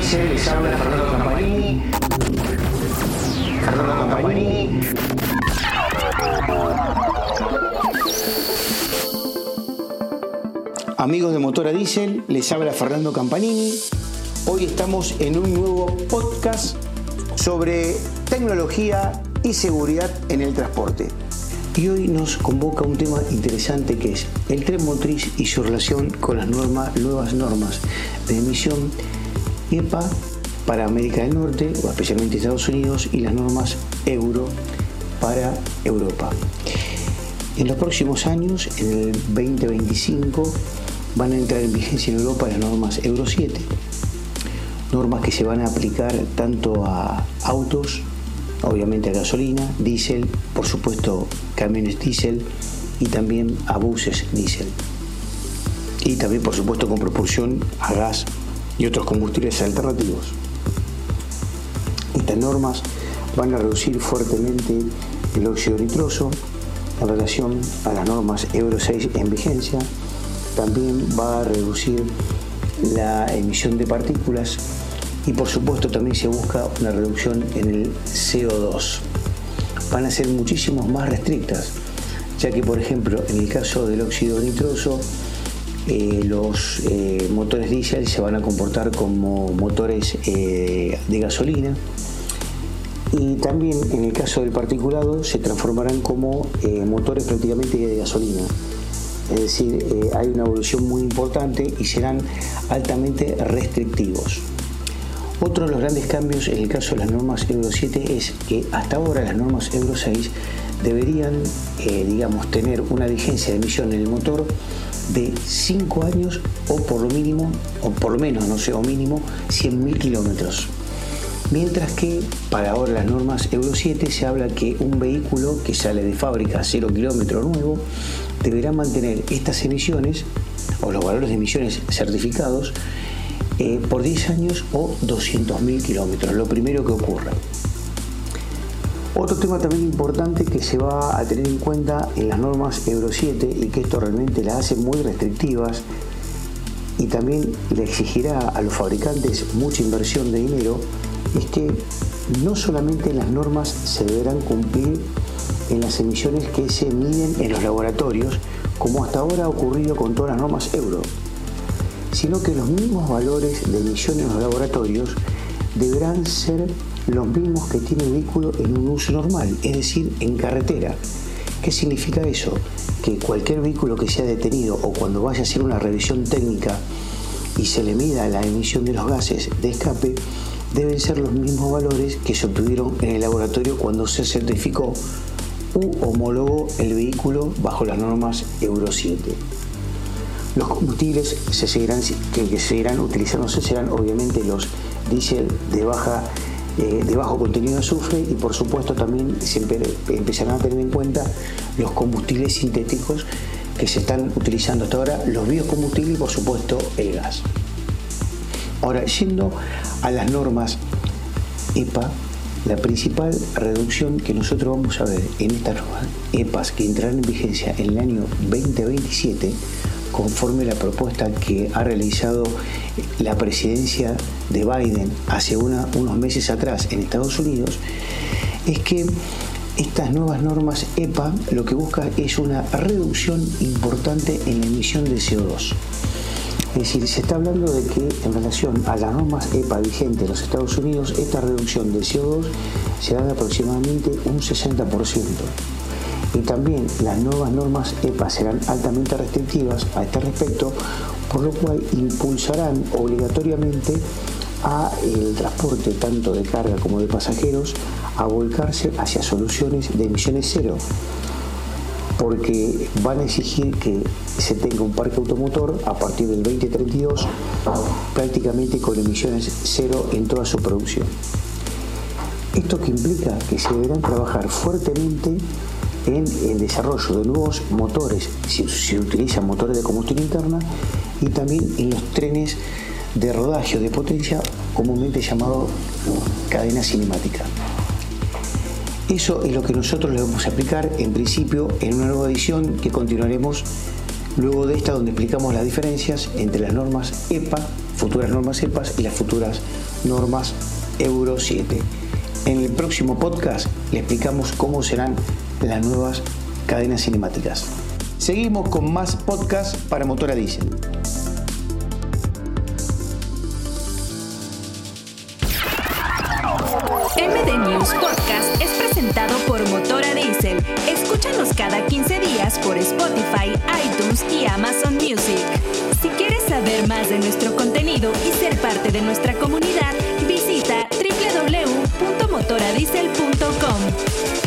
Dice, les habla Fernando Campanini. Fernando Campanini. Amigos de Motora Diesel, les habla Fernando Campanini. Hoy estamos en un nuevo podcast sobre tecnología y seguridad en el transporte. Y hoy nos convoca un tema interesante que es el tren motriz y su relación con las nuevas normas de emisión EPA para América del Norte, o especialmente Estados Unidos, y las normas Euro para Europa. En los próximos años, en el 2025, van a entrar en vigencia en Europa las normas Euro 7, normas que se van a aplicar tanto a autos, obviamente a gasolina, diésel, por supuesto camiones diésel y también a buses diésel. Y también por supuesto con propulsión a gas y otros combustibles alternativos. Estas normas van a reducir fuertemente el óxido nitroso en relación a las normas Euro 6 en vigencia. También va a reducir la emisión de partículas y por supuesto también se busca una reducción en el CO2. Van a ser muchísimos más restrictas, ya que por ejemplo en el caso del óxido nitroso eh, los eh, motores diésel se van a comportar como motores eh, de gasolina y también en el caso del particulado se transformarán como motores prácticamente de gasolina. Es decir, hay una evolución muy importante y serán altamente restrictivos. Otro de los grandes cambios en el caso de las normas Euro 7 es que hasta ahora las normas Euro 6 deberían, digamos, tener una vigencia de emisión en el motor de 5 años o por lo mínimo, o por lo menos, no sé, o mínimo 100.000 kilómetros. Mientras que para ahora las normas Euro 7 se habla que un vehículo que sale de fábrica a 0 kilómetro nuevo deberá mantener estas emisiones o los valores de emisiones certificados eh, por 10 años o 200.000 kilómetros, lo primero que ocurra. Otro tema también importante que se va a tener en cuenta en las normas Euro 7 y que esto realmente las hace muy restrictivas y también le exigirá a los fabricantes mucha inversión de dinero, es que no solamente las normas se deberán cumplir en las emisiones que se miden en los laboratorios, como hasta ahora ha ocurrido con todas las normas Euro, sino que los mismos valores de emisión en los laboratorios deberán ser los mismos que tiene el vehículo en un uso normal, es decir, en carretera. ¿Qué significa eso? Que cualquier vehículo que sea detenido o cuando vaya a hacer una revisión técnica y se le mida la emisión de los gases de escape, deben ser los mismos valores que se obtuvieron en el laboratorio cuando se certificó u homologó el vehículo bajo las normas Euro 7. Los combustibles se seguirán, que seguirán utilizándose serán obviamente los diésel de baja de bajo contenido de azufre y por supuesto también se empezarán a tener en cuenta los combustibles sintéticos que se están utilizando hasta ahora, los biocombustibles y por supuesto el gas. Ahora, yendo a las normas EPA, la principal reducción que nosotros vamos a ver en estas EPAs que entrarán en vigencia en el año 2027 conforme la propuesta que ha realizado la presidencia de Biden hace unos meses atrás en Estados Unidos, es que estas nuevas normas EPA lo que busca es una reducción importante en la emisión de CO2. Es decir, se está hablando de que en relación a las normas EPA vigentes en los Estados Unidos, esta reducción de CO2 será de aproximadamente un 60% y también las nuevas normas EPA serán altamente restrictivas a este respecto, por lo cual impulsarán obligatoriamente a el transporte tanto de carga como de pasajeros a volcarse hacia soluciones de emisiones cero porque van a exigir que se tenga un parque automotor a partir del 2032 prácticamente con emisiones cero en toda su producción. Esto que implica que se deberán trabajar fuertemente en el desarrollo de nuevos motores, si se utilizan motores de combustión interna, y también en los trenes de rodaje de potencia, comúnmente llamado cadena cinemática. Eso es lo que nosotros le vamos a aplicar en principio en una nueva edición que continuaremos luego de esta donde explicamos las diferencias entre las normas EPA, futuras normas EPA y las futuras normas Euro 7. En el próximo podcast le explicamos cómo serán las nuevas cadenas cinemáticas. Seguimos con más podcasts para motor a diésel. MD News Podcast es presentado por Motora Diesel. Escúchanos cada 15 días por Spotify, iTunes y Amazon Music. Si quieres saber más de nuestro contenido y ser parte de nuestra comunidad, visita www.motoradiesel.com.